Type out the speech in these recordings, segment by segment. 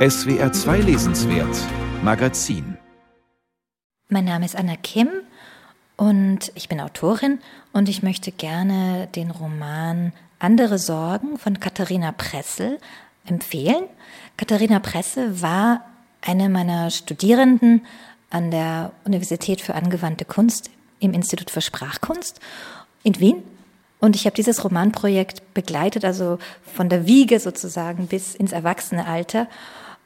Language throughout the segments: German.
SWR 2 Lesenswert Magazin Mein Name ist Anna Kim und ich bin Autorin und ich möchte gerne den Roman Andere Sorgen von Katharina Pressel empfehlen. Katharina Pressel war eine meiner Studierenden an der Universität für angewandte Kunst im Institut für Sprachkunst in Wien. Und ich habe dieses Romanprojekt begleitet, also von der Wiege sozusagen bis ins Erwachsenealter.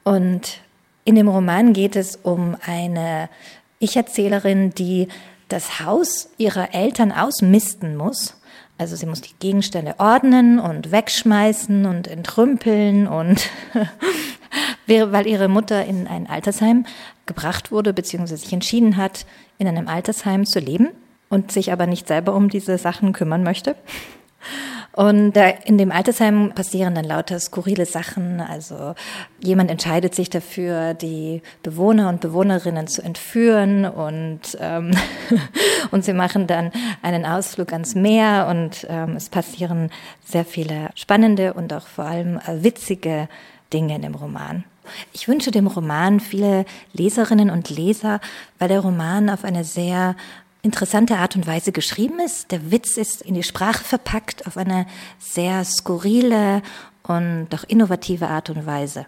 Und in dem Roman geht es um eine Ich-Erzählerin, die das Haus ihrer Eltern ausmisten muss. Also sie muss die Gegenstände ordnen und wegschmeißen und entrümpeln und weil ihre Mutter in ein Altersheim gebracht wurde, beziehungsweise sich entschieden hat, in einem Altersheim zu leben und sich aber nicht selber um diese Sachen kümmern möchte. Und in dem Altersheim passieren dann lauter skurrile Sachen. Also jemand entscheidet sich dafür, die Bewohner und Bewohnerinnen zu entführen und, ähm, und sie machen dann einen Ausflug ans Meer und ähm, es passieren sehr viele spannende und auch vor allem witzige Dinge in dem Roman. Ich wünsche dem Roman viele Leserinnen und Leser, weil der Roman auf eine sehr interessante Art und Weise geschrieben ist. Der Witz ist in die Sprache verpackt auf eine sehr skurrile und doch innovative Art und Weise.